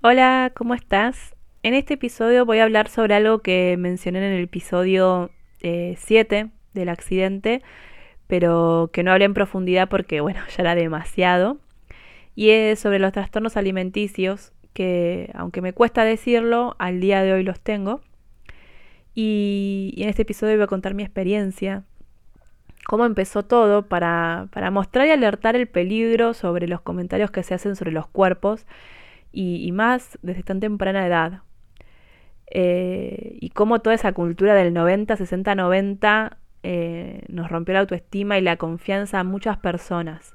Hola, ¿cómo estás? En este episodio voy a hablar sobre algo que mencioné en el episodio 7 eh, del accidente, pero que no hablé en profundidad porque, bueno, ya era demasiado. Y es sobre los trastornos alimenticios, que aunque me cuesta decirlo, al día de hoy los tengo. Y, en este episodio voy a contar mi experiencia, cómo empezó todo para, para mostrar y alertar el peligro sobre los comentarios que se hacen sobre los cuerpos y, más desde tan temprana edad. Eh, y cómo toda esa cultura del 90, 60, 90 nos rompió la autoestima y la confianza a muchas personas.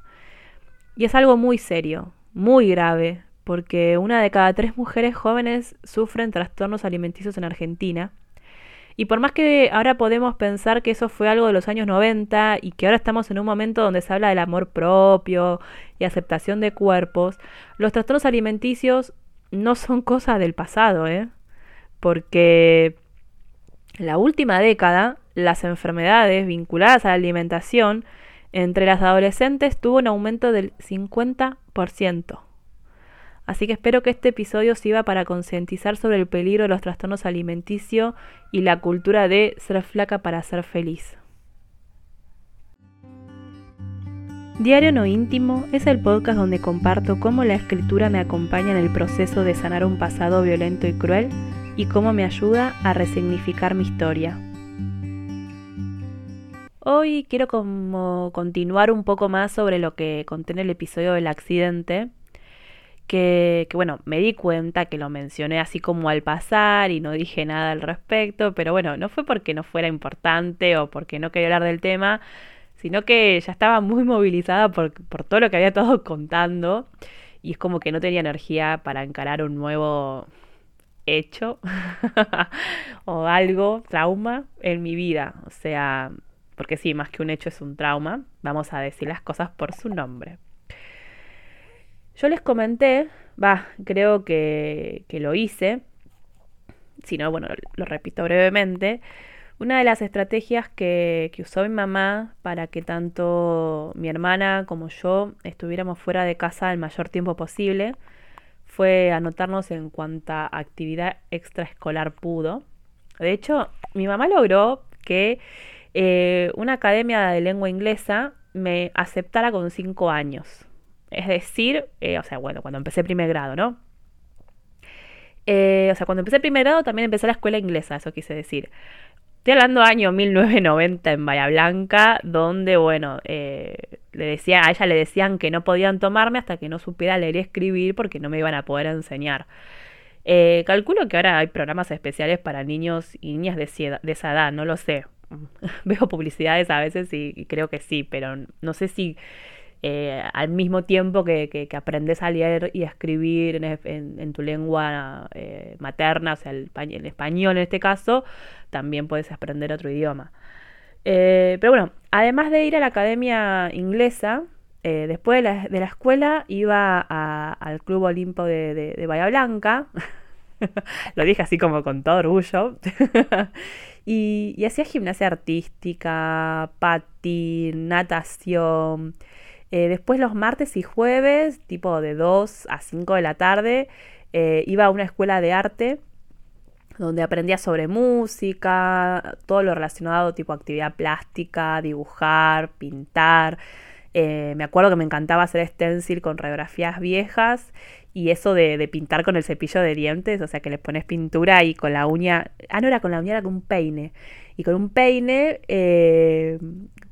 Y es algo muy serio, muy grave, porque una de cada tres mujeres jóvenes sufren trastornos alimenticios en Argentina. Y por más que ahora podemos pensar que eso fue algo de los años 90 y que ahora estamos en un momento donde se habla del amor propio y aceptación de cuerpos, los trastornos alimenticios no son cosas del pasado, ¿eh? Porque en la última década las enfermedades vinculadas a la alimentación entre las adolescentes tuvo un aumento del 50%. Así que espero que este episodio sirva para concientizar sobre el peligro de los trastornos alimenticios y la cultura de ser flaca para ser feliz. Diario No Íntimo es el podcast donde comparto cómo la escritura me acompaña en el proceso de sanar un pasado violento y cruel y cómo me ayuda a resignificar mi historia. Hoy quiero como continuar un poco más sobre lo que conté en el episodio del accidente que, bueno, me di cuenta que lo mencioné así como al pasar y no dije nada al respecto, pero bueno, no fue porque no fuera importante o porque no quería hablar del tema, sino que ya estaba muy movilizada por, por todo lo que había estado contando y es como que no tenía energía para encarar un nuevo hecho o algo, trauma en mi vida. O sea, porque sí, más que un hecho es un trauma, vamos a decir las cosas por su nombre. Yo les comenté, va, creo que, lo hice, si no, bueno, lo, repito brevemente, una de las estrategias que, que, usó mi mamá para que tanto mi hermana como yo estuviéramos fuera de casa el mayor tiempo posible fue anotarnos en cuanta actividad extraescolar pudo. De hecho, mi mamá logró que eh, una academia de lengua inglesa me aceptara con cinco años. Es decir, eh, o sea, bueno, cuando empecé primer grado, ¿no? Eh, o sea, cuando empecé primer grado también empecé la escuela inglesa, eso quise decir. Estoy hablando año 1990 en Bahía Blanca, donde, bueno, eh, le decía, a ella le decían que no podían tomarme hasta que no supiera leer y escribir porque no me iban a poder enseñar. calculo que ahora hay programas especiales para niños y niñas de, esa edad, no lo sé. Veo publicidades a veces y creo que sí, pero no sé si eh, al mismo tiempo que, aprendes a leer y a escribir en, tu lengua eh, materna, o sea, el, español en este caso, también puedes aprender otro idioma. Eh, pero bueno, además de ir a la academia inglesa, después de la, escuela iba al Club Olimpo de, Bahía Blanca. Lo dije así como con todo orgullo. y, y hacía gimnasia artística, patín, natación. Eh, después los martes y jueves, tipo de 2 a 5 de la tarde, eh, iba a una escuela de arte donde aprendía sobre música, todo lo relacionado tipo actividad plástica, dibujar, pintar. Eh, me acuerdo que me encantaba hacer stencil con radiografías viejas y eso de, pintar con el cepillo de dientes, o sea que le pones pintura y con la uña, ah no era con la uña, era con un peine. Y con un peine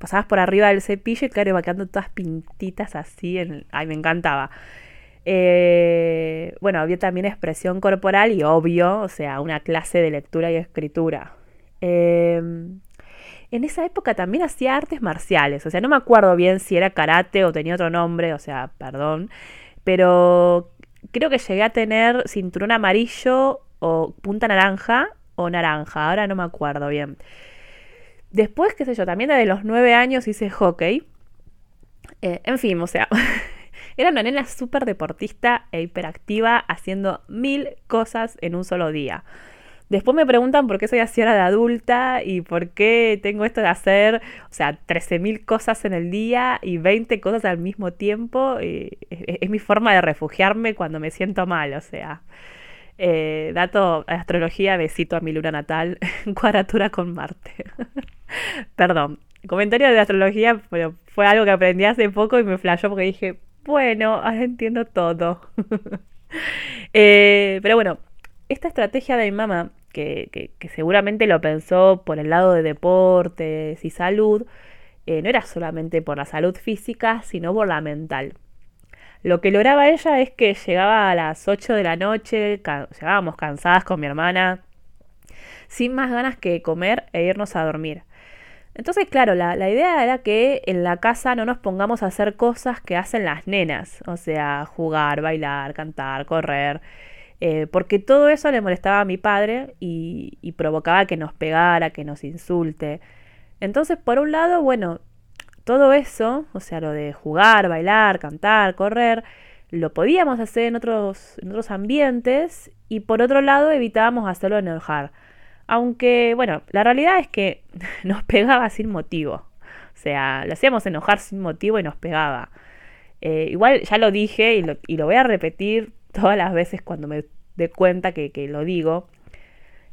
pasabas por arriba del cepillo y claro, iba quedando todas pintitas así. En, ay, me encantaba. Eh, bueno, había también expresión corporal y obvio, o sea, una clase de lectura y escritura. Em, en esa época también hacía artes marciales, o sea, no me acuerdo bien si era karate o tenía otro nombre, o sea, perdón, pero creo que llegué a tener cinturón amarillo o punta naranja o naranja, ahora no me acuerdo bien. Después, qué sé yo, también desde los nueve años hice hockey. Eh, en fin, o sea, era una nena súper deportista e hiperactiva haciendo mil cosas en un solo día. Después me preguntan por qué soy así ahora de adulta y por qué tengo esto de hacer, o sea, 13.000 cosas en el día y 20 cosas al mismo tiempo. es, es, mi forma de refugiarme cuando me siento mal, o sea. Eh, dato astrología, besito a mi luna natal, cuadratura con Marte. Perdón, comentario de astrología, pero fue algo que aprendí hace poco y me flashó porque dije, bueno, entiendo todo. Eh, pero bueno, esta estrategia de mi mamá que, seguramente lo pensó por el lado de deportes y salud, eh, no era solamente por la salud física, sino por la mental. Lo que lograba ella es que llegaba a las 8 de la noche, llegábamos cansadas con mi hermana, sin más ganas que comer e irnos a dormir. Entonces, claro, la, idea era que en la casa no nos pongamos a hacer cosas que hacen las nenas, o sea, jugar, bailar, cantar, correr. Eh, porque todo eso le molestaba a mi padre y, provocaba que nos pegara, que nos insulte. Entonces, por un lado, bueno, todo eso, o sea, lo de jugar, bailar, cantar, correr, lo podíamos hacer en otros, en otros ambientes y por otro lado evitábamos hacerlo enojar. Aunque, bueno, la realidad es que nos pegaba sin motivo. O sea, lo hacíamos enojar sin motivo y nos pegaba. Eh, igual ya lo dije y lo, voy a repetir todas las veces cuando me dé cuenta que, lo digo,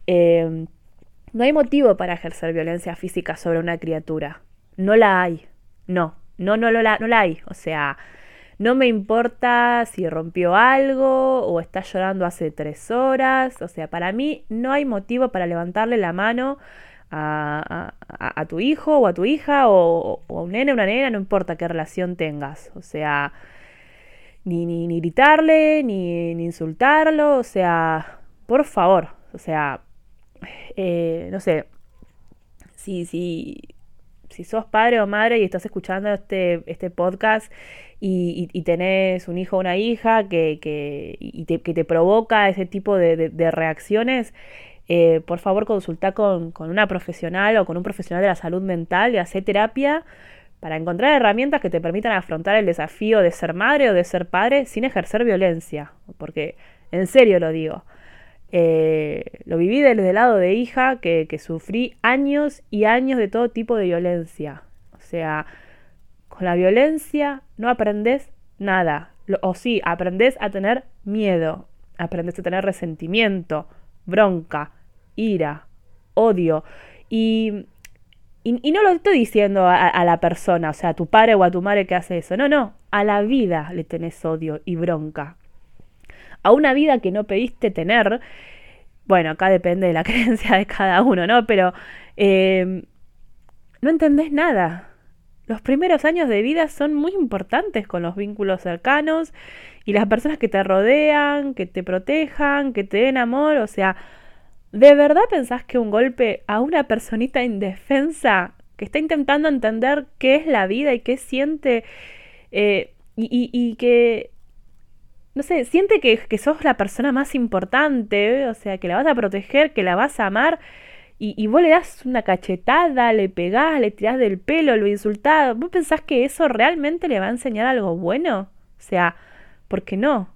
eh, no hay motivo para ejercer violencia física sobre una criatura. No la hay. No, no, no, no, la, no la hay. O sea, no me importa si rompió algo o está llorando hace tres horas. O sea, para mí no hay motivo para levantarle la mano a, tu hijo o a tu hija o, a un nene una nena, no importa qué relación tengas. O sea, ni, ni, gritarle, ni, ni, insultarlo, o sea, por favor, o sea, eh, no sé, si, si, si sos padre o madre y estás escuchando este, este podcast y, y, tenés un hijo o una hija que, que, te, provoca ese tipo de, reacciones, eh, por favor consulta con, con, una profesional o con un profesional de la salud mental y hacer terapia para encontrar herramientas que te permitan afrontar el desafío de ser madre o de ser padre sin ejercer violencia. Porque, en serio lo digo, eh, lo viví desde el lado de hija que, sufrí años y años de todo tipo de violencia. O sea, con la violencia no aprendes nada. o sí, aprendes a tener miedo, aprendes a tener resentimiento, bronca, ira, odio. Y y, no lo estoy diciendo a, la persona, o sea, a tu padre o a tu madre que hace eso. No, no, a la vida le tenés odio y bronca. A una vida que no pediste tener, bueno, acá depende de la creencia de cada uno, ¿no? Pero em, no entendés nada. Los primeros años de vida son muy importantes con los vínculos cercanos y las personas que te rodean, que te protejan, que te den amor, o sea, ¿De verdad pensás que un golpe a una personita indefensa que está intentando entender qué es la vida y qué siente eh, y, que, no sé, siente que, que, sos la persona más importante, o sea, que la vas a proteger, que la vas a amar y, y, vos le das una cachetada, le pegás, le tirás del pelo, lo insultás, ¿vos pensás que eso realmente le va a enseñar algo bueno? O sea, porque no.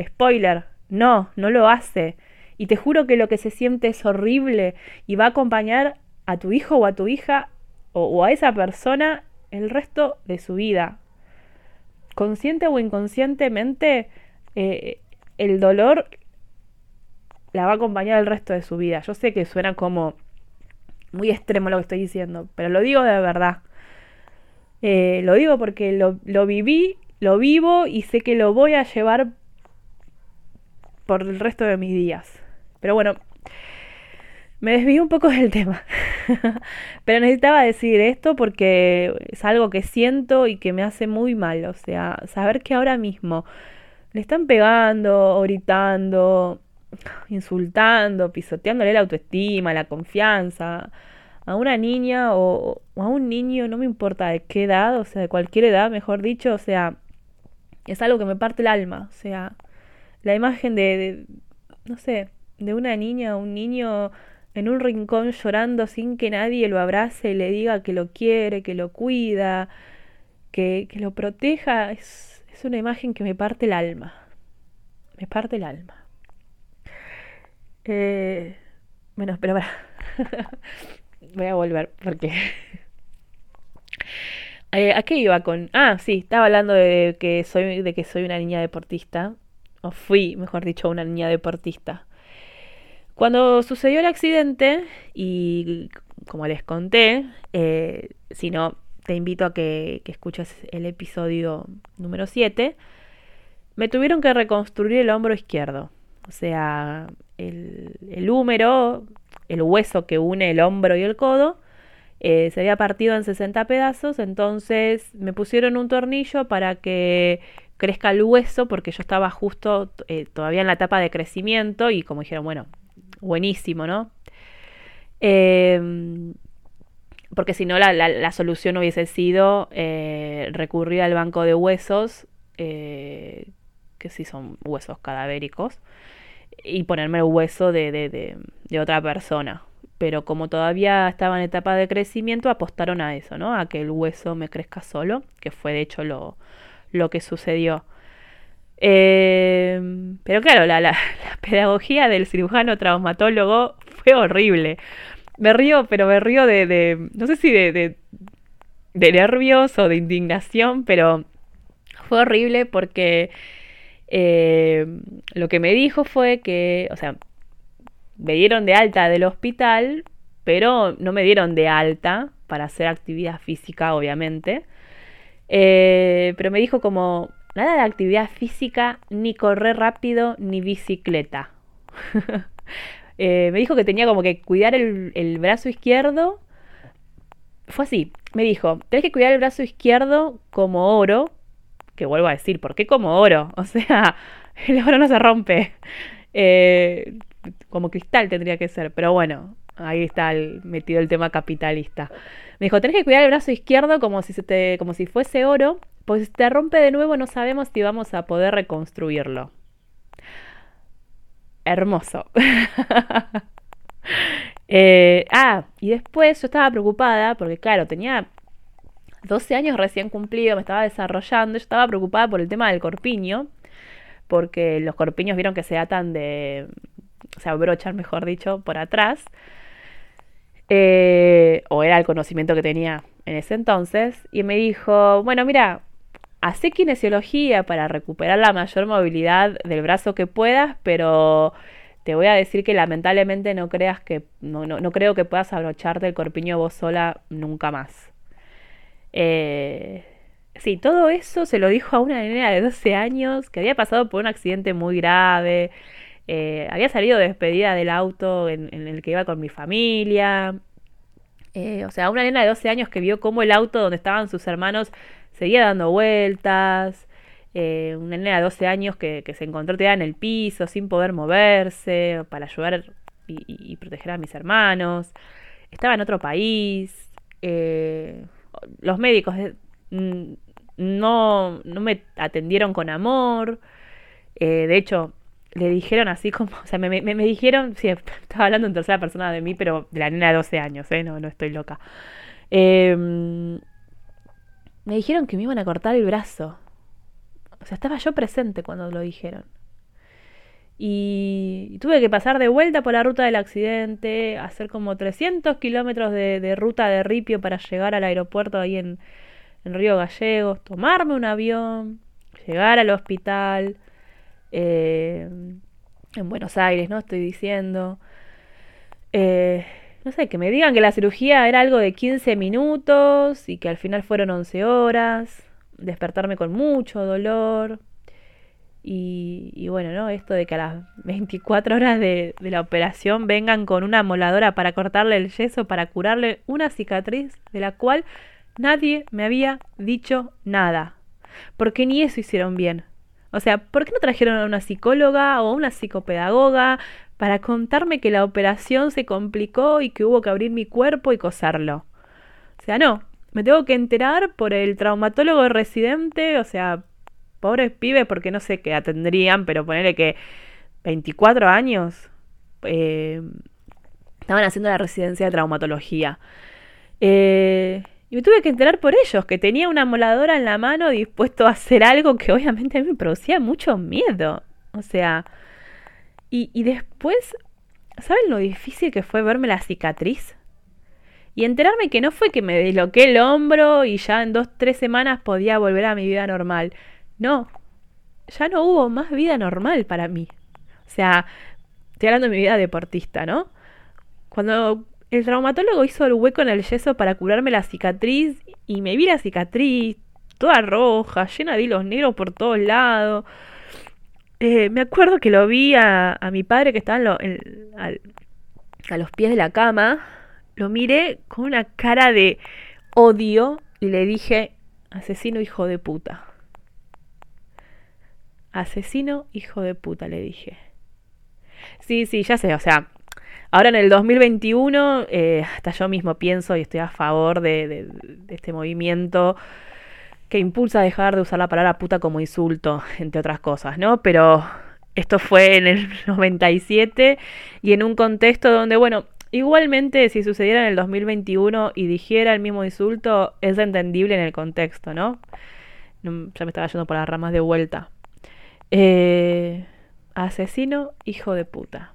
Spoiler, no, no lo hace. Y te juro que lo que se siente es horrible y va a acompañar a tu hijo o a tu hija o, a esa persona el resto de su vida. Consciente o inconscientemente, eh, el dolor la va a acompañar el resto de su vida. Yo sé que suena como muy extremo lo que estoy diciendo, pero lo digo de verdad. Eh, lo digo porque lo, lo, viví, lo vivo y sé que lo voy a llevar por el resto de mis días. Pero bueno, me desvío un poco del tema. Pero necesitaba decir esto porque es algo que siento y que me hace muy mal. O sea, saber que ahora mismo le están pegando, gritando, insultando, pisoteándole la autoestima, la confianza a una niña o, a un niño, no me importa de qué edad, o sea, de cualquier edad, mejor dicho, o sea, es algo que me parte el alma. O sea, la imagen de no sé, de una niña o un niño en un rincón llorando sin que nadie lo abrace y le diga que lo quiere, que lo cuida, que, que lo proteja, es, es una imagen que me parte el alma. Me parte el alma. Eh, Bueno, pero para. Voy a volver porque. Eh, ¿A qué iba con.? Ah, sí, estaba hablando de que soy, de que soy una niña deportista. O fui, mejor dicho, una niña deportista. Cuando sucedió el accidente, y como les conté, eh, si no, te invito a que, escuches el episodio número 7, me tuvieron que reconstruir el hombro izquierdo. O sea, el, húmero, el hueso que une el hombro y el codo, eh, se había partido en 60 pedazos, entonces me pusieron un tornillo para que crezca el hueso, porque yo estaba justo eh, todavía en la etapa de crecimiento y como dijeron, bueno, buenísimo, ¿no? Em, porque si no, la, solución hubiese sido eh, recurrir al banco de huesos, que sí son huesos cadavéricos, y ponerme el hueso de otra persona pero como todavía estaba en etapa de crecimiento, apostaron a eso, ¿no? A que el hueso me crezca solo, que fue de hecho lo, lo que sucedió. Eh, pero claro, la, la, pedagogía del cirujano traumatólogo fue horrible. Me río, pero me río de, no sé si de, de, nervios o de indignación, pero fue horrible porque eh, lo que me dijo fue que, o sea, me dieron de alta del hospital, pero no me dieron de alta para hacer actividad física, obviamente. Eh, pero me dijo como, nada de actividad física, ni correr rápido, ni bicicleta. Eh, me dijo que tenía como que cuidar el, el, brazo izquierdo. Fue así, me dijo, tenés que cuidar el brazo izquierdo como oro, que vuelvo a decir, ¿por qué como oro? O sea, el oro no se rompe. Eh, como cristal tendría que ser, pero bueno, ahí está metido el tema capitalista. Me dijo, tenés que cuidar el brazo izquierdo como si fuese oro, pues te rompe de nuevo no sabemos si vamos a poder reconstruirlo. Hermoso. Eh, ah, y después yo estaba preocupada porque claro, tenía 12 años recién cumplido, me estaba desarrollando, yo estaba preocupada por el tema del corpiño, porque los corpiños vieron que se atan de, o sea, brochar, mejor dicho, por atrás. Eh, o era el conocimiento que tenía en ese entonces. Y me dijo, bueno, mira, hace kinesiología para recuperar la mayor movilidad del brazo que puedas, pero te voy a decir que lamentablemente no creas que, no, no, creo que puedas abrocharte el corpiño vos sola nunca más. Eh, sí, todo eso se lo dijo a una niña de 12 años que había pasado por un accidente muy grave, eh, había salido despedida del auto en, el que iba con mi familia. Eh, o sea, una nena de 12 años que vio cómo el auto donde estaban sus hermanos seguía dando vueltas. Eh, una nena de 12 años que, se encontró tirada en el piso sin poder moverse para ayudar y, proteger a mis hermanos. Estaba en otro país. los médicos no, no me atendieron con amor. de hecho, le dijeron así como, o sea, me, me, dijeron, sí, estaba hablando en tercera persona de mí, pero de la nena de 12 años, ¿eh? No, no estoy loca. Em, me dijeron que me iban a cortar el brazo. O sea, estaba yo presente cuando lo dijeron. Y, tuve que pasar de vuelta por la ruta del accidente, hacer como 300 kilómetros de, ruta de ripio para llegar al aeropuerto ahí en, en Río Gallegos, tomarme un avión, llegar al hospital eh, en Buenos Aires, ¿no? Estoy diciendo. Eh, no sé, que me digan que la cirugía era algo de 15 minutos y que al final fueron 11 horas, despertarme con mucho dolor. Y, bueno, ¿no? Esto de que a las 24 horas de, de, la operación vengan con una moladora para cortarle el yeso, para curarle una cicatriz de la cual nadie me había dicho nada. Porque ni eso hicieron bien. O sea, ¿por qué no trajeron a una psicóloga o a una psicopedagoga para contarme que la operación se complicó y que hubo que abrir mi cuerpo y coserlo? O sea, no, me tengo que enterar por el traumatólogo residente, o sea, pobres pibes porque no sé qué atendrían, pero ponerle que 24 años eh, estaban haciendo la residencia de traumatología. Eh, y me tuve que enterar por ellos, que tenía una moladora en la mano dispuesto a hacer algo que obviamente a mí me producía mucho miedo. O sea, y, y después ¿saben lo difícil que fue verme la cicatriz? Y enterarme que no fue que me disloqué el hombro y ya en dos, tres semanas podía volver a mi vida normal. No, ya no hubo más vida normal para mí. O sea, estoy hablando de mi vida deportista, ¿no? Cuando el traumatólogo hizo el hueco en el yeso para curarme la cicatriz y me vi la cicatriz toda roja, llena de hilos negros por todos lados. Eh, me acuerdo que lo vi a, mi padre que estaba a los pies de la cama. Lo miré con una cara de odio y le dije, asesino hijo de puta. Asesino hijo de puta, le dije. Sí, sí, ya sé, o sea, ahora en el 2021, eh, hasta yo mismo pienso y estoy a favor de este movimiento que impulsa a dejar de usar la palabra puta como insulto, entre otras cosas, ¿no? Pero esto fue en el 97 y en un contexto donde, bueno, igualmente si sucediera en el 2021 y dijera el mismo insulto, es entendible en el contexto, ¿no? Ya me estaba yendo por las ramas de vuelta. Eh, asesino, hijo de puta.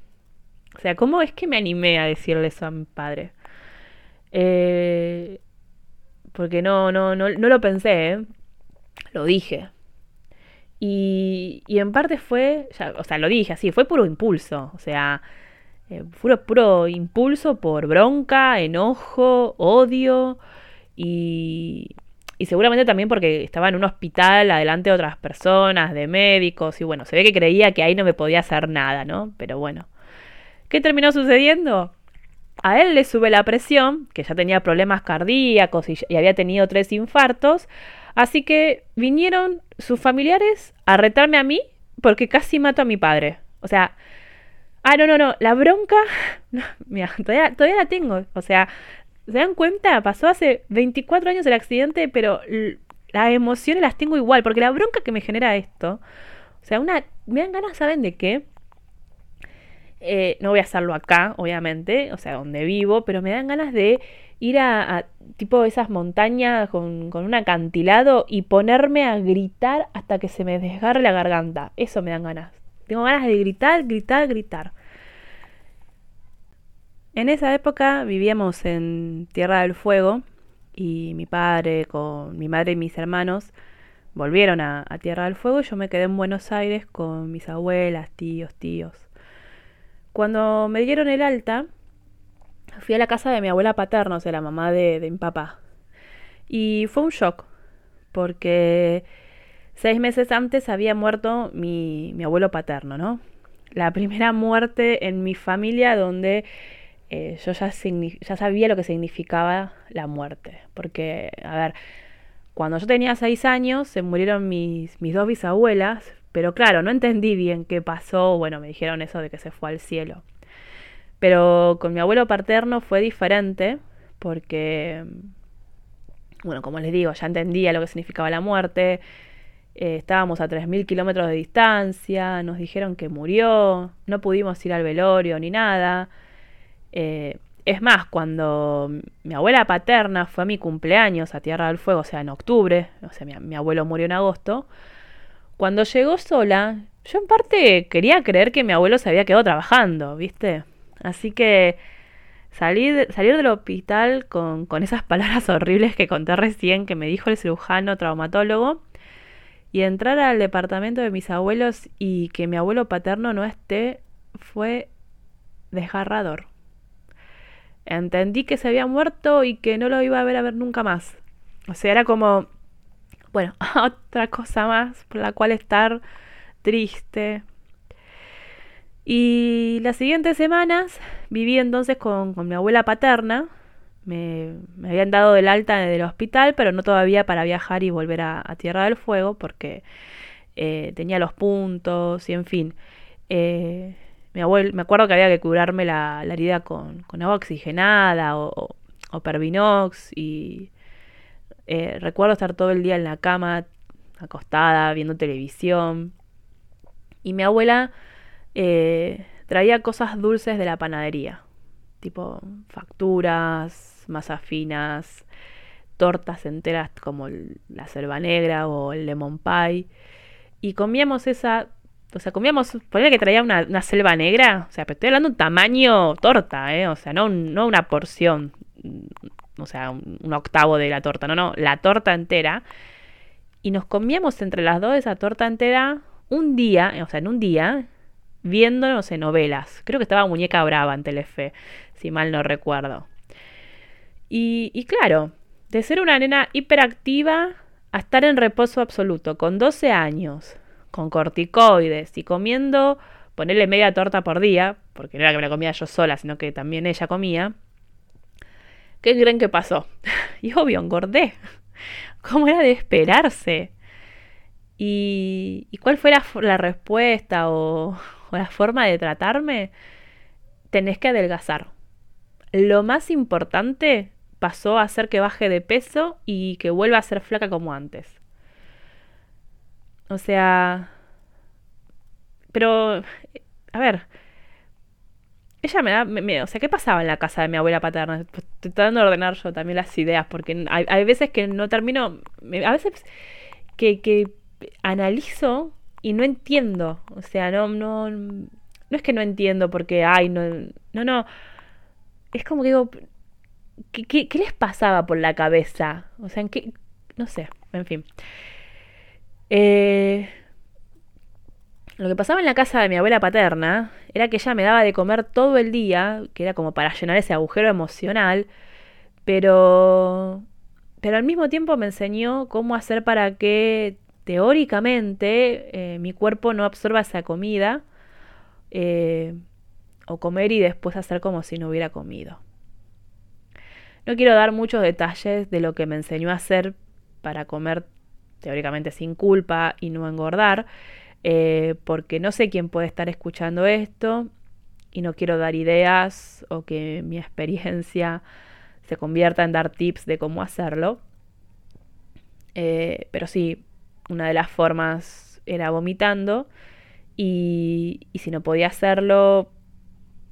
O sea, ¿cómo es que me animé a decirle eso a mi padre? Eh, porque no, no, no, no lo pensé, ¿eh? lo dije. Y, y, en parte fue, o sea, lo dije así, fue puro impulso, o sea, eh, puro, impulso por bronca, enojo, odio y, y seguramente también porque estaba en un hospital adelante de otras personas, de médicos, y bueno, se ve que creía que ahí no me podía hacer nada, ¿no? Pero bueno, ¿qué terminó sucediendo? A él le sube la presión, que ya tenía problemas cardíacos y, había tenido tres infartos, así que vinieron sus familiares a retarme a mí porque casi mato a mi padre. O sea, ah, no, no, no, la bronca, mira, todavía, todavía la tengo. O sea, ¿se dan cuenta? Pasó hace 24 años el accidente, pero las emociones las tengo igual, porque la bronca que me genera esto, o sea, una, me dan ganas, ¿saben de qué? Eh, no voy a hacerlo acá, obviamente, o sea, donde vivo, pero me dan ganas de ir a, tipo esas montañas con, con, un acantilado y ponerme a gritar hasta que se me desgarre la garganta. Eso me dan ganas. Tengo ganas de gritar, gritar, gritar. En esa época vivíamos en Tierra del Fuego y mi padre con mi madre y mis hermanos volvieron a, a Tierra del Fuego y yo me quedé en Buenos Aires con mis abuelas, tíos, tíos. Cuando me dieron el alta, fui a la casa de mi abuela paterna, o sea, la mamá de, mi papá. Y fue un shock, porque seis meses antes había muerto mi, abuelo paterno, ¿no? La primera muerte en mi familia donde eh, yo ya, ya sabía lo que significaba la muerte. Porque, a ver, cuando yo tenía seis años se murieron mis, mis dos bisabuelas, pero claro, no entendí bien qué pasó. Bueno, me dijeron eso de que se fue al cielo. Pero con mi abuelo paterno fue diferente porque, bueno, como les digo, ya entendía lo que significaba la muerte. Eh, estábamos a 3.000 kilómetros de distancia, nos dijeron que murió, no pudimos ir al velorio ni nada. Eh, es más, cuando mi abuela paterna fue a mi cumpleaños a Tierra del Fuego, o sea, en octubre, o sea, mi abuelo murió en agosto, cuando llegó sola, yo en parte quería creer que mi abuelo se había quedado trabajando, ¿viste? Así que salir, salir del hospital con, con esas palabras horribles que conté recién, que me dijo el cirujano traumatólogo, y entrar al departamento de mis abuelos y que mi abuelo paterno no esté, fue desgarrador. Entendí que se había muerto y que no lo iba a ver a ver nunca más. O sea, era como bueno, otra cosa más por la cual estar triste. Y las siguientes semanas viví entonces con, mi abuela paterna. Me, habían dado del alta del hospital, pero no todavía para viajar y volver a, Tierra del Fuego, porque eh, tenía los puntos y en fin. Eh, mi abuelo, me acuerdo que había que curarme la, herida con, agua oxigenada o, o Pervinox y eh, recuerdo estar todo el día en la cama, acostada, viendo televisión. Y mi abuela eh, traía cosas dulces de la panadería, tipo facturas, masas finas, tortas enteras como la selva negra o el lemon pie. Y comíamos esa o sea, comíamos, ponía que traía una, selva negra, o sea, pero estoy hablando de un tamaño torta, ¿eh? O sea, no, no una porción, o sea, un, octavo de la torta, no, no, la torta entera. Y nos comíamos entre las dos esa torta entera un día, o sea, en un día, viendo, no sé, novelas. Creo que estaba Muñeca Brava en Telefe, si mal no recuerdo. Y, y claro, de ser una nena hiperactiva a estar en reposo absoluto, con 12 años, con corticoides y comiendo, ponerle media torta por día, porque no era que me la comía yo sola, sino que también ella comía. ¿Qué creen que pasó? y obvio, engordé. ¿Cómo era de esperarse? ¿Y, cuál fue la, respuesta o, o la forma de tratarme? Tenés que adelgazar. Lo más importante pasó a hacer que baje de peso y que vuelva a ser flaca como antes. O sea... Pero... A ver. Ella me da... o sea, ¿qué pasaba en la casa de mi abuela paterna? Estoy tratando de ordenar yo también las ideas, porque hay, veces que no termino... A veces que, que analizo y no entiendo. O sea, no, no, no es que no entiendo porque, ay, no, no, no. Es como que digo, ¿qué, qué, qué les pasaba por la cabeza? O sea, en qué, no sé, en fin. Eh, lo que pasaba en la casa de mi abuela paterna era que ella me daba de comer todo el día, que era como para llenar ese agujero emocional, pero pero al mismo tiempo me enseñó cómo hacer para que teóricamente eh, mi cuerpo no absorba esa comida eh, o comer y después hacer como si no hubiera comido. No quiero dar muchos detalles de lo que me enseñó a hacer para comer teóricamente sin culpa y no engordar, eh, porque no sé quién puede estar escuchando esto y no quiero dar ideas o que mi experiencia se convierta en dar tips de cómo hacerlo. Eh, pero sí, una de las formas era vomitando y, si no podía hacerlo,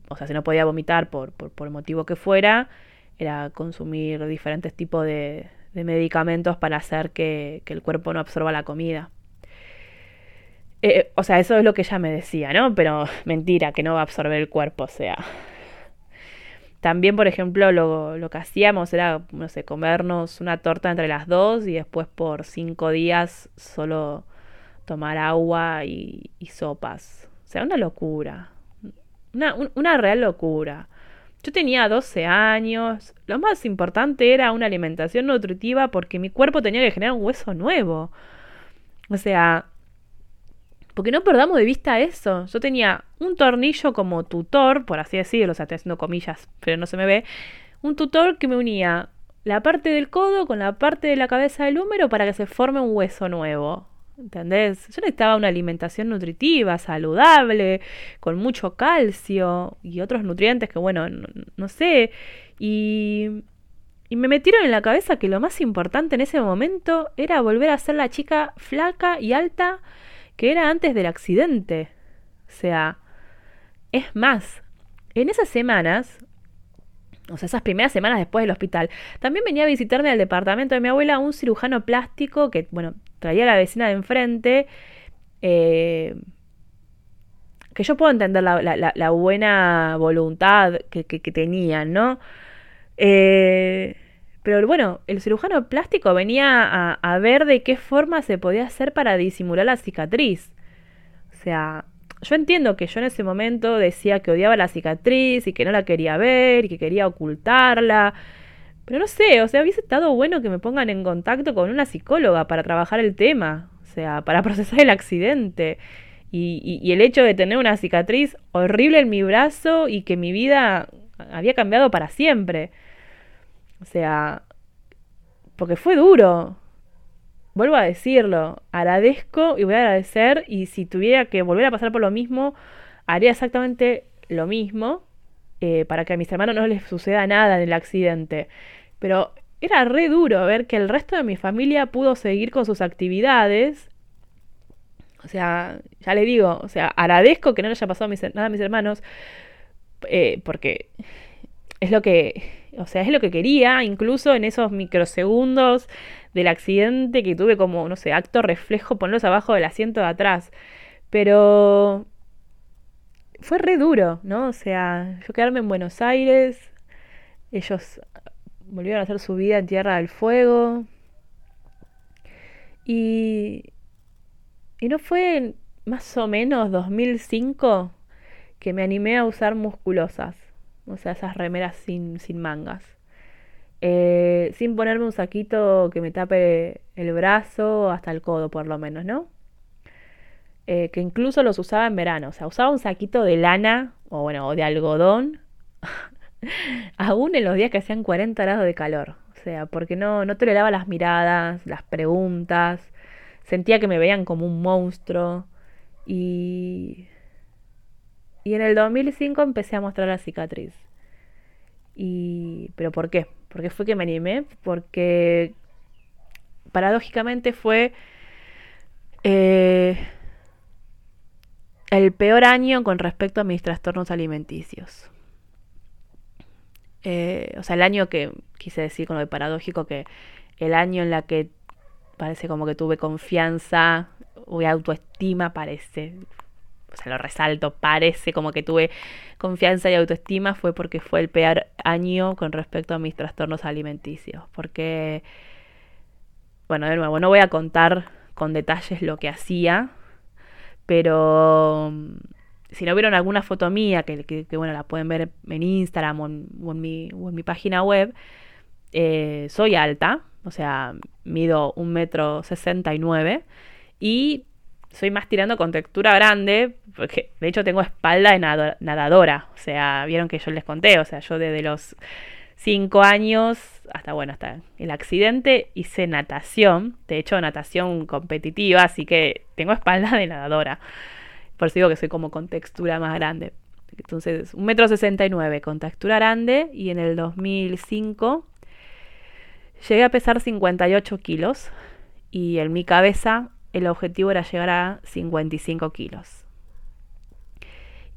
o sea, si no podía vomitar por, por, por el motivo que fuera, era consumir diferentes tipos de medicamentos para hacer que, el cuerpo no absorba la comida. Eh, o sea, eso es lo que ella me decía, ¿no? Pero mentira, que no va a absorber el cuerpo, o sea. También, por ejemplo, lo, lo, que hacíamos era, no sé, comernos una torta entre las dos y después por cinco días solo tomar agua y, sopas. O sea, una locura. Una, una real locura. Yo tenía 12 años. Lo más importante era una alimentación nutritiva porque mi cuerpo tenía que generar un hueso nuevo. O sea, porque no perdamos de vista eso. Yo tenía un tornillo como tutor, por así decirlo, o sea, estoy haciendo comillas, pero no se me ve. Un tutor que me unía la parte del codo con la parte de la cabeza del húmero para que se forme un hueso nuevo. ¿Entendés? Yo necesitaba una alimentación nutritiva, saludable, con mucho calcio y otros nutrientes que, bueno, no, sé. Y, y me metieron en la cabeza que lo más importante en ese momento era volver a ser la chica flaca y alta que era antes del accidente. O sea, es más, en esas semanas, o sea, esas primeras semanas después del hospital, también venía a visitarme al departamento de mi abuela un cirujano plástico que, bueno, traía a la vecina de enfrente. Eh, que yo puedo entender la, buena voluntad que, tenían, ¿no? Eh, pero bueno, el cirujano plástico venía a, ver de qué forma se podía hacer para disimular la cicatriz. O sea, yo entiendo que yo en ese momento decía que odiaba la cicatriz y que no la quería ver y que quería ocultarla. Pero no sé, o sea, hubiese estado bueno que me pongan en contacto con una psicóloga para trabajar el tema, o sea, para procesar el accidente. Y, y, el hecho de tener una cicatriz horrible en mi brazo y que mi vida había cambiado para siempre. O sea, porque fue duro. Vuelvo a decirlo, agradezco y voy a agradecer y si tuviera que volver a pasar por lo mismo, haría exactamente lo mismo eh, para que a mis hermanos no les suceda nada en el accidente. Pero era re duro ver que el resto de mi familia pudo seguir con sus actividades. O sea, ya le digo, o sea, agradezco que no le haya pasado nada a mis hermanos, eh, porque es lo que, o sea, es lo que quería, incluso en esos microsegundos del accidente que tuve como, no sé, acto reflejo, ponerlos abajo del asiento de atrás. Pero fue re duro, ¿no? O sea, yo quedarme en Buenos Aires, ellos volvieron a hacer su vida en Tierra del Fuego. Y, y no fue más o menos 2005 que me animé a usar musculosas, o sea, esas remeras sin, sin mangas. Eh, sin ponerme un saquito que me tape el brazo hasta el codo, por lo menos, ¿no? Eh, que incluso los usaba en verano, o sea, usaba un saquito de lana, o bueno, o de algodón, aún en los días que hacían 40 grados de calor. O sea, porque no, no toleraba las miradas, las preguntas, sentía que me veían como un monstruo. Y, y en el 2005 empecé a mostrar la cicatriz. Y, ¿Pero por qué? ¿Por qué fue que me animé? Porque paradójicamente fue eh, el peor año con respecto a mis trastornos alimenticios. Eh, o sea, el año que quise decir con lo de paradójico, que el año en la que parece como que tuve confianza o autoestima, parece, o sea, lo resalto, parece como que tuve confianza y autoestima, fue porque fue el peor año con respecto a mis trastornos alimenticios. Porque, bueno, de nuevo, no voy a contar con detalles lo que hacía, pero si no vieron alguna foto mía, que, bueno, la pueden ver en Instagram o en, mi, en mi, página web, eh, soy alta, o sea, mido un metro sesenta y nueve y soy más tirando con textura grande, porque de hecho tengo espalda de nadadora, o sea, vieron que yo les conté, o sea, yo desde los cinco años hasta, bueno, hasta el accidente hice natación, de hecho natación competitiva, así que tengo espalda de nadadora. Por eso digo que soy como con textura más grande. Entonces, un metro con textura grande y en el 2005 llegué a pesar 58 kilos y en mi cabeza el objetivo era llegar a 55 kilos.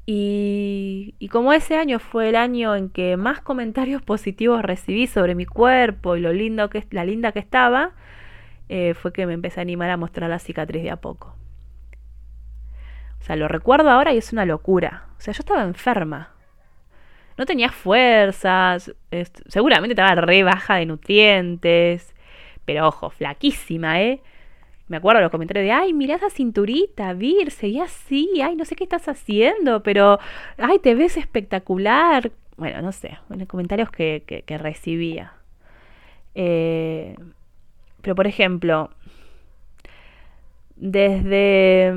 Y, como ese año fue el año en que más comentarios positivos recibí sobre mi cuerpo y lo lindo que la linda que estaba, eh, fue que me empecé a animar a mostrar la cicatriz de a poco. O sea, lo recuerdo ahora y es una locura. O sea, yo estaba enferma. No tenía fuerzas. seguramente estaba re baja de nutrientes. Pero ojo, flaquísima, ¿eh? Me acuerdo los comentarios de, ay, mira esa cinturita, Vir, seguí así, ay, no sé qué estás haciendo, pero, ay, te ves espectacular. Bueno, no sé, bueno, comentarios que, que, recibía. Eh, pero, por ejemplo, desde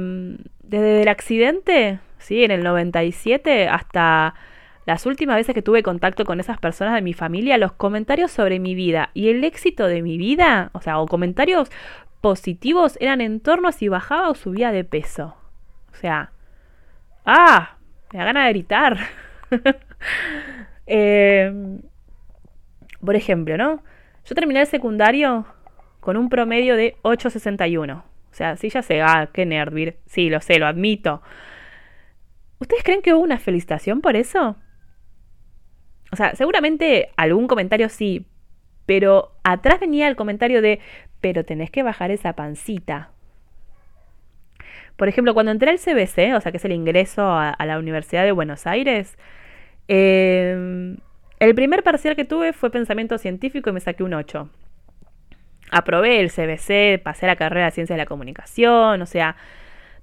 desde el accidente, sí, en el 97, hasta las últimas veces que tuve contacto con esas personas de mi familia, los comentarios sobre mi vida y el éxito de mi vida, o sea, o comentarios positivos eran en torno a si bajaba o subía de peso. O sea, ah, me da ganas de gritar. Em, por ejemplo, ¿no? Yo terminé el secundario con un promedio de 861. O sea, sí ya sé, ah, qué nerd, Sí, lo sé, lo admito. ¿Ustedes creen que hubo una felicitación por eso? O sea, seguramente algún comentario sí, pero atrás venía el comentario de, pero tenés que bajar esa pancita. Por ejemplo, cuando entré al CBC, o sea, que es el ingreso a, la Universidad de Buenos Aires, em, el primer parcial que tuve fue pensamiento científico y me saqué un 8 aprobé el CBC, pasé la carrera de Ciencia de la Comunicación, o sea,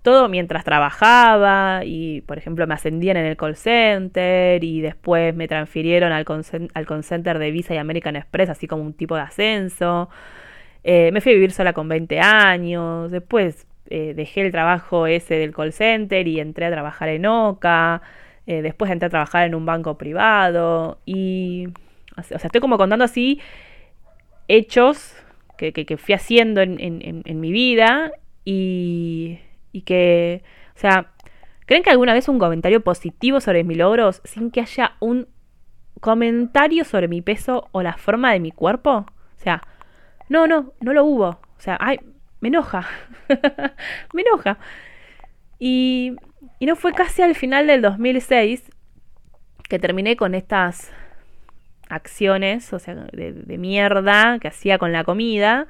todo mientras trabajaba y, por ejemplo, me ascendían en el call center y después me transfirieron al call center de Visa y American Express, así como un tipo de ascenso. Eh, me fui a vivir sola con 20 años, después eh, dejé el trabajo ese del call center y entré a trabajar en OCA, eh, después entré a trabajar en un banco privado y, o sea, estoy como contando así hechos que, fui haciendo en, mi vida y, y que, o sea, ¿creen que alguna vez un comentario positivo sobre mis logros sin que haya un comentario sobre mi peso o la forma de mi cuerpo? O sea, no, no, no lo hubo. O sea, ay, me enoja. me enoja. Y, y no fue casi al final del 2006 que terminé con estas acciones, o sea, de, mierda que hacía con la comida.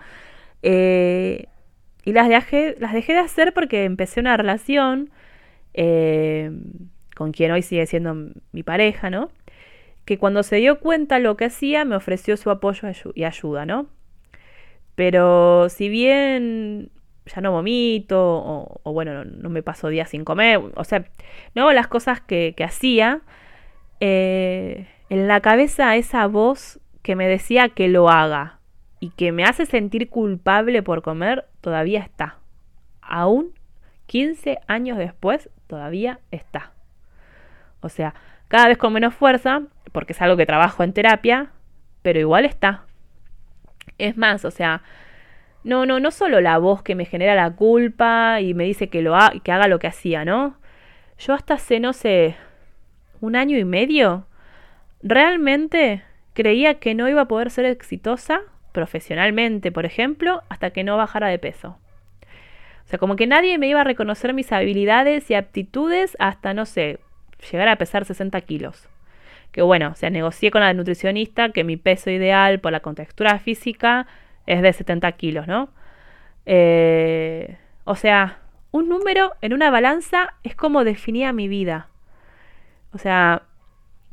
Eh, y las dejé, las dejé de hacer porque empecé una relación eh, con quien hoy sigue siendo mi pareja, ¿no? Que cuando se dio cuenta lo que hacía, me ofreció su apoyo y ayuda, ¿no? Pero si bien ya no vomito, o, bueno, no, me paso días sin comer, o sea, no hago las cosas que, hacía, eh, en la cabeza esa voz que me decía que lo haga y que me hace sentir culpable por comer, todavía está. Aún 15 años después, todavía está. O sea, cada vez con menos fuerza, porque es algo que trabajo en terapia, pero igual está. Es más, o sea, no, no, no solo la voz que me genera la culpa y me dice que, lo que haga lo que hacía, ¿no? Yo hasta hace, no sé, un año y medio, realmente creía que no iba a poder ser exitosa profesionalmente, por ejemplo, hasta que no bajara de peso. O sea, como que nadie me iba a reconocer mis habilidades y aptitudes hasta, no sé, llegar a pesar 60 kilos. Que bueno, o sea, negocié con la nutricionista que mi peso ideal por la contextura física es de 70 kilos, ¿no? Eh, o sea, un número en una balanza es como definía mi vida. O sea,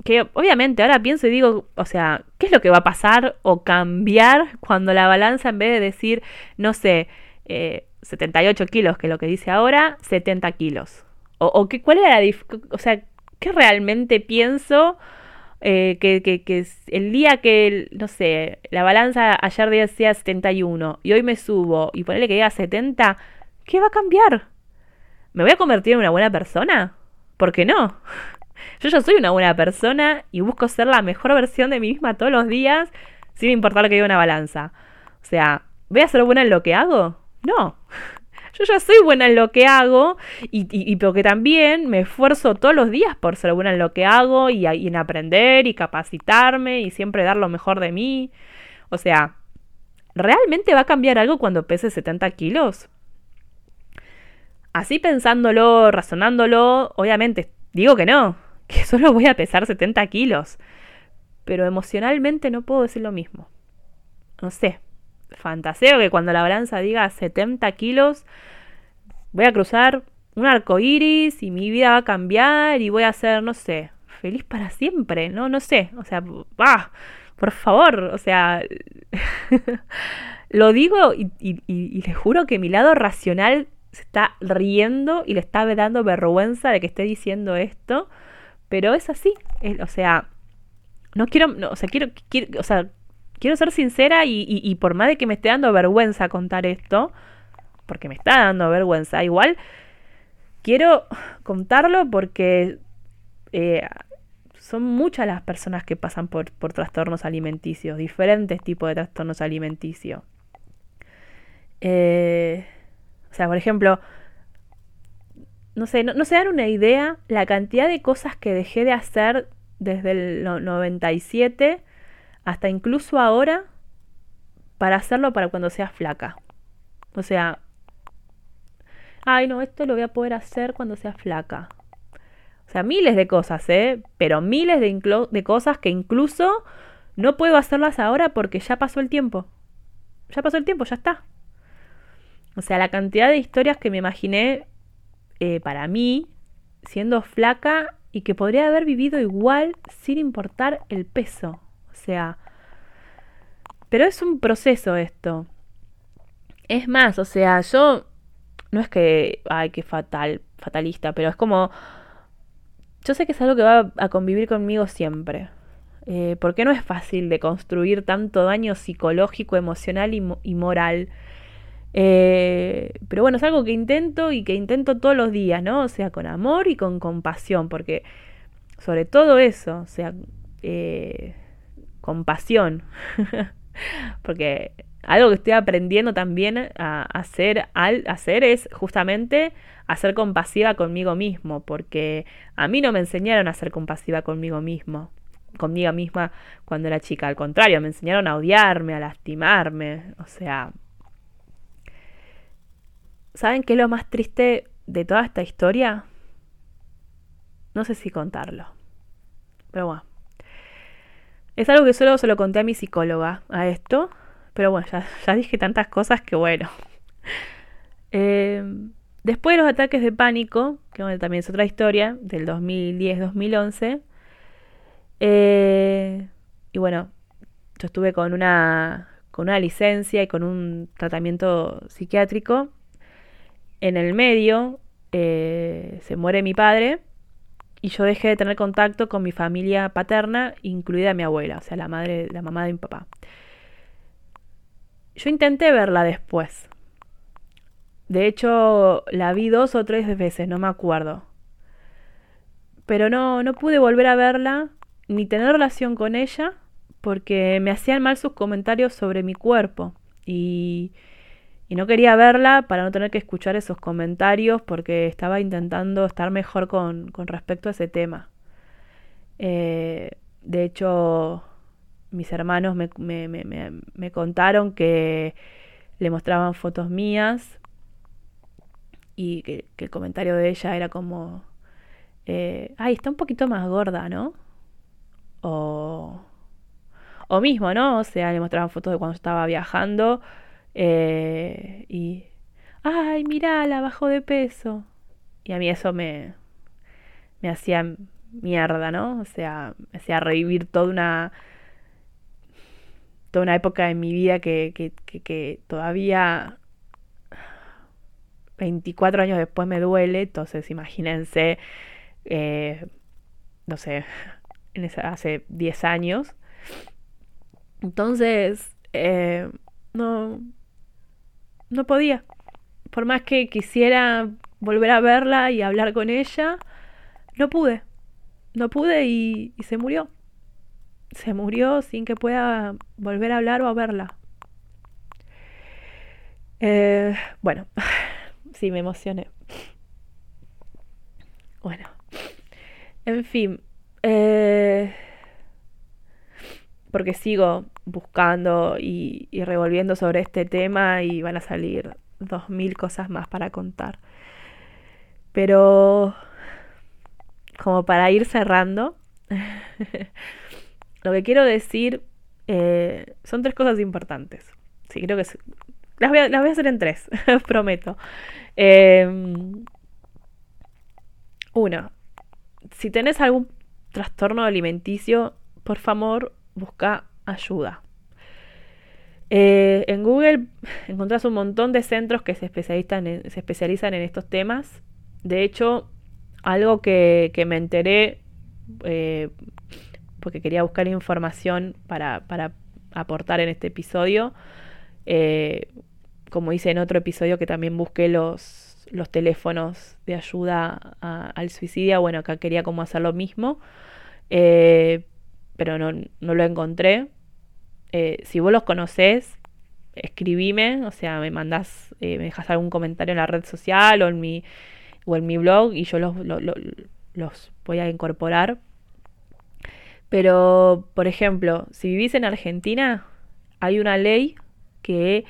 que obviamente ahora pienso y digo, o sea, ¿qué es lo que va a pasar o cambiar cuando la balanza en vez de decir, no sé, 78 eh, kilos, que es lo que dice ahora, 70 kilos? O, o que, ¿cuál era la O sea, ¿qué realmente pienso? Eh, que, que, el día que, no sé, la balanza ayer decía 71 y hoy me subo y ponerle que diga 70, ¿qué va a cambiar? ¿Me voy a convertir en una buena persona? ¿Por qué no? Yo ya soy una buena persona y busco ser la mejor versión de mí misma todos los días sin importar lo que diga una balanza. O sea, ¿voy a ser buena en lo que hago? No. Yo ya soy buena en lo que hago y, porque también me esfuerzo todos los días por ser buena en lo que hago y, y en aprender y capacitarme y siempre dar lo mejor de mí. O sea, ¿realmente va a cambiar algo cuando pese 70 kilos? Así pensándolo, razonándolo, obviamente digo que no, que solo voy a pesar 70 kilos. Pero emocionalmente no puedo decir lo mismo. No sé, fantaseo que cuando la balanza diga 70 kilos, voy a cruzar un arco iris y mi vida va a cambiar y voy a ser, no sé, feliz para siempre, ¿no? No sé, o sea, ah, por favor, o sea, lo digo y, y, les juro que mi lado racional se está riendo y le está dando vergüenza de que esté diciendo esto, pero es así, o sea, no quiero, o sea, quiero, o sea, quiero ser sincera y, por más de que me esté dando vergüenza contar esto, porque me está dando vergüenza, igual quiero contarlo porque eh, son muchas las personas que pasan por, por trastornos alimenticios, diferentes tipos de trastornos alimenticios. Eh, o sea, por ejemplo, no sé, no, se dan una idea la cantidad de cosas que dejé de hacer desde el 97 hasta incluso ahora para hacerlo para cuando seas flaca. O sea, ay no, esto lo voy a poder hacer cuando sea flaca. O sea, miles de cosas, ¿eh? Pero miles de, de cosas que incluso no puedo hacerlas ahora porque ya pasó el tiempo. Ya pasó el tiempo, ya está. O sea, la cantidad de historias que me imaginé eh, para mí siendo flaca y que podría haber vivido igual sin importar el peso. Sea, pero es un proceso esto. Es más, o sea, yo no es que, ay, qué fatal, fatalista, pero es como, yo sé que es algo que va a convivir conmigo siempre. Eh, porque no es fácil de construir tanto daño psicológico, emocional y, moral. Eh, pero bueno, es algo que intento y que intento todos los días, ¿no? O sea, con amor y con compasión, porque sobre todo eso, o sea, eh, compasión. porque algo que estoy aprendiendo también a hacer, hacer es justamente a ser compasiva conmigo mismo, porque a mí no me enseñaron a ser compasiva conmigo mismo, conmigo misma cuando era chica, al contrario, me enseñaron a odiarme, a lastimarme, o sea, ¿saben qué es lo más triste de toda esta historia? No sé si contarlo, pero bueno. Es algo que solo se lo conté a mi psicóloga, a esto. Pero bueno, ya, dije tantas cosas que bueno. Eh, después de los ataques de pánico, que también es otra historia, del 2010-2011, eh, y bueno, yo estuve con una, con una licencia y con un tratamiento psiquiátrico. En el medio eh, se muere mi padre y yo dejé de tener contacto con mi familia paterna, incluida mi abuela, o sea, la madre, la mamá de mi papá. Yo intenté verla después. De hecho, la vi dos o tres veces, no me acuerdo. Pero no, no pude volver a verla ni tener relación con ella porque me hacían mal sus comentarios sobre mi cuerpo y, y, no quería verla para no tener que escuchar esos comentarios porque estaba intentando estar mejor con, con respecto a ese tema. Eh, de hecho, mis hermanos me, me, me, me, contaron que le mostraban fotos mías y que, el comentario de ella era como, eh, ay, está un poquito más gorda, ¿no? O o mismo, ¿no? O sea, le mostraban fotos de cuando estaba viajando eh, y, ay, la bajó de peso. Y a mí eso me, me hacía mierda, ¿no? O sea, me hacía revivir toda una toda una época en mi vida que, que, que, todavía 24 años después me duele, entonces imagínense, eh, no sé, hace 10 años, entonces, eh, no, no podía. Por más que quisiera volver a verla y hablar con ella, no pude. No pude y, se murió. Se murió sin que pueda volver a hablar o a verla. Eh, bueno, sí, me emocioné. Bueno, en fin. Eh, porque sigo buscando y, revolviendo sobre este tema y van a salir dos mil cosas más para contar. Pero como para ir cerrando, lo que quiero decir eh, son tres cosas importantes. Sí, creo que las, voy a, hacer en tres, prometo. Em, uno, si tenés algún trastorno alimenticio, por favor, busca ayuda. Eh, en Google encontrás un montón de centros que se especializan en, estos temas. De hecho, algo que, me enteré, eh, porque quería buscar información para, aportar en este episodio, eh, como hice en otro episodio que también busqué los, los teléfonos de ayuda al suicidio, bueno, acá quería como hacer lo mismo pero no, lo encontré. Eh, si vos los conocés, escribime, o sea, me mandás, eh, me dejas algún comentario en la red social o en mi, o en mi blog y yo los, los voy a incorporar. Pero, por ejemplo, si vivís en Argentina, hay una ley que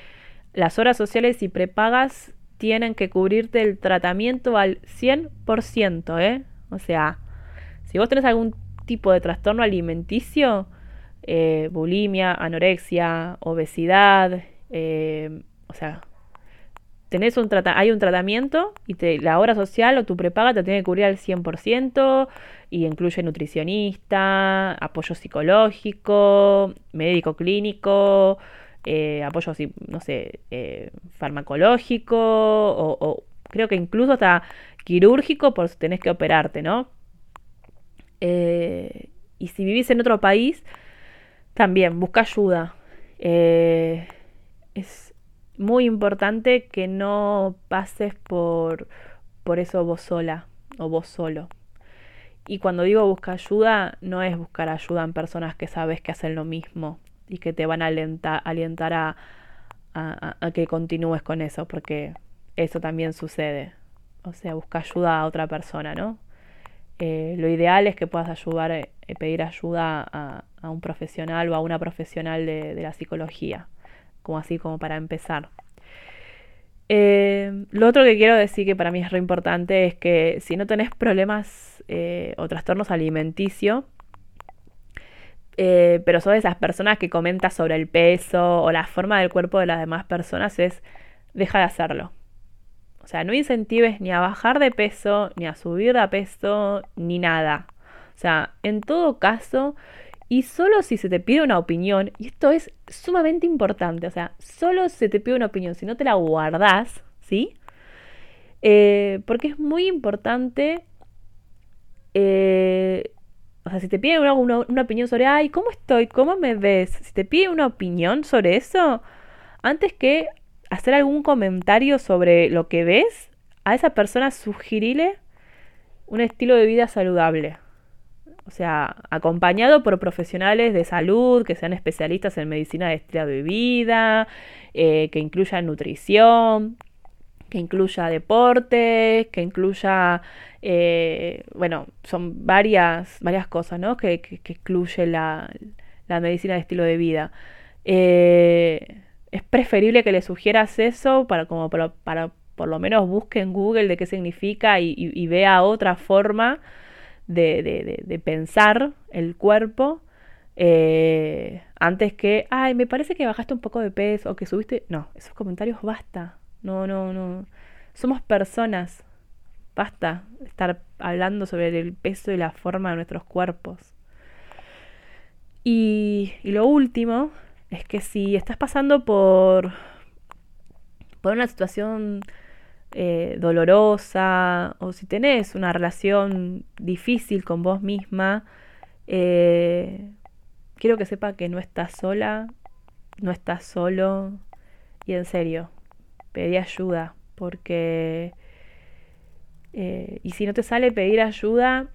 las horas sociales y prepagas tienen que cubrirte el tratamiento al 100%, ¿eh? O sea, si vos tenés algún tipo de trastorno alimenticio, eh, bulimia, anorexia, obesidad, eh, o sea, tenés un hay un tratamiento y te, la hora social o tu prepaga te tiene que cubrir al 100% y incluye nutricionista, apoyo psicológico, médico clínico, eh, apoyo, no sé, farmacológico o, o, creo que incluso hasta quirúrgico por si tenés que operarte, ¿no? Eh, y si vivís en otro país, también busca ayuda. Eh, es muy importante que no pases por, por eso vos sola o vos solo. Y cuando digo busca ayuda, no es buscar ayuda en personas que sabes que hacen lo mismo y que te van a alentar, a, a, que continúes con eso, porque eso también sucede. O sea, busca ayuda a otra persona, ¿no? Eh, lo ideal es que puedas ayudar, eh, pedir ayuda a, un profesional o a una profesional de, la psicología, como así como para empezar. Eh, lo otro que quiero decir que para mí es re importante es que si no tenés problemas o trastornos alimenticios, pero sos de esas personas que comentas sobre el peso o la forma del cuerpo de las demás personas, es deja de hacerlo. O sea, no incentives ni a bajar de peso, ni a subir de peso, ni nada. O sea, en todo caso, y solo si se te pide una opinión, y esto es sumamente importante, o sea, solo se te pide una opinión, si no te la guardás, ¿sí? Eh, porque es muy importante, eh, o sea, si te piden una, una, opinión sobre, ay, ¿cómo estoy? ¿Cómo me ves? Si te piden una opinión sobre eso, antes que hacer algún comentario sobre lo que ves, a esa persona sugerirle un estilo de vida saludable. O sea, acompañado por profesionales de salud que sean especialistas en medicina de estilo de vida, eh, que incluya nutrición, que incluya deporte, que incluya, eh, bueno, son varias, varias cosas, ¿no? Que, que, incluye la, la, medicina de estilo de vida. Eh, es preferible que le sugieras eso para, como para, por lo menos busque en Google de qué significa y, vea otra forma de, pensar el cuerpo. Eh, antes que, ay, me parece que bajaste un poco de peso o que subiste. No, esos comentarios basta. No, no, no. Somos personas. Basta estar hablando sobre el peso y la forma de nuestros cuerpos. Y, y lo último es que si estás pasando por, por una situación eh, dolorosa o si tenés una relación difícil con vos misma, eh, quiero que sepa que no estás sola, no estás solo y en serio, pedí ayuda porque... Eh, y si no te sale pedir ayuda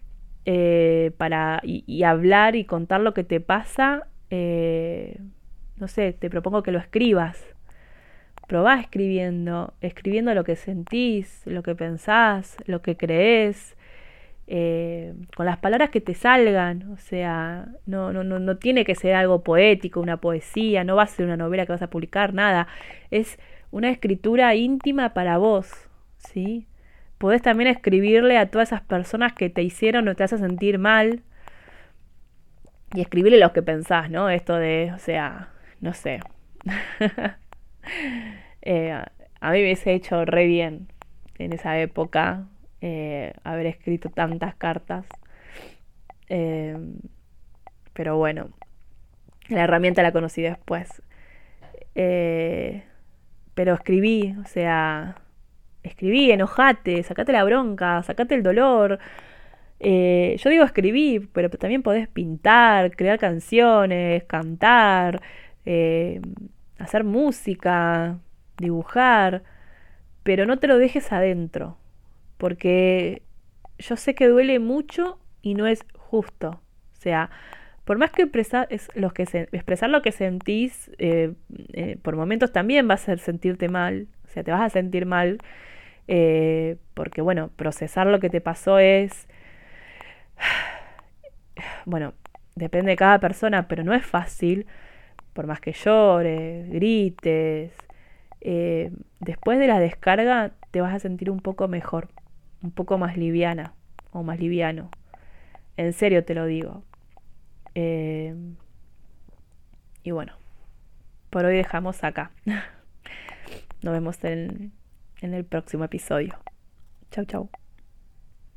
para y, hablar y contar lo que te pasa, no sé, te propongo que lo escribas. Probá escribiendo, escribiendo lo que sentís, lo que pensás, lo que crees, eh, con las palabras que te salgan. O sea, no, no, no, no tiene que ser algo poético, una poesía, no va a ser una novela que vas a publicar, nada. Es una escritura íntima para vos, ¿sí? Podés también escribirle a todas esas personas que te hicieron o te hacen sentir mal. Y escribirle lo que pensás, ¿no? Esto de, o sea, no sé. Eh, a mí me hubiese hecho re bien en esa época eh, haber escrito tantas cartas. Em, pero bueno, la herramienta la conocí después. Eh, pero escribí, o sea, escribí, enojate, sacate la bronca, sacate el dolor. yo digo escribí, pero también podés pintar, crear canciones, cantar, eh, hacer música, dibujar, pero no te lo dejes adentro, porque yo sé que duele mucho y no es justo. O sea, por más que expresar, es que expresar lo que sentís, eh, eh, por momentos también va a hacer sentirte mal, o sea, te vas a sentir mal, porque bueno, procesar lo que te pasó es, bueno, depende de cada persona, pero no es fácil por más que llores, grites, eh, después de la descarga te vas a sentir un poco mejor, un poco más liviana o más liviano. En serio te lo digo. Eh, y bueno, por hoy dejamos acá. Nos vemos en, en el próximo episodio. Chau, chau.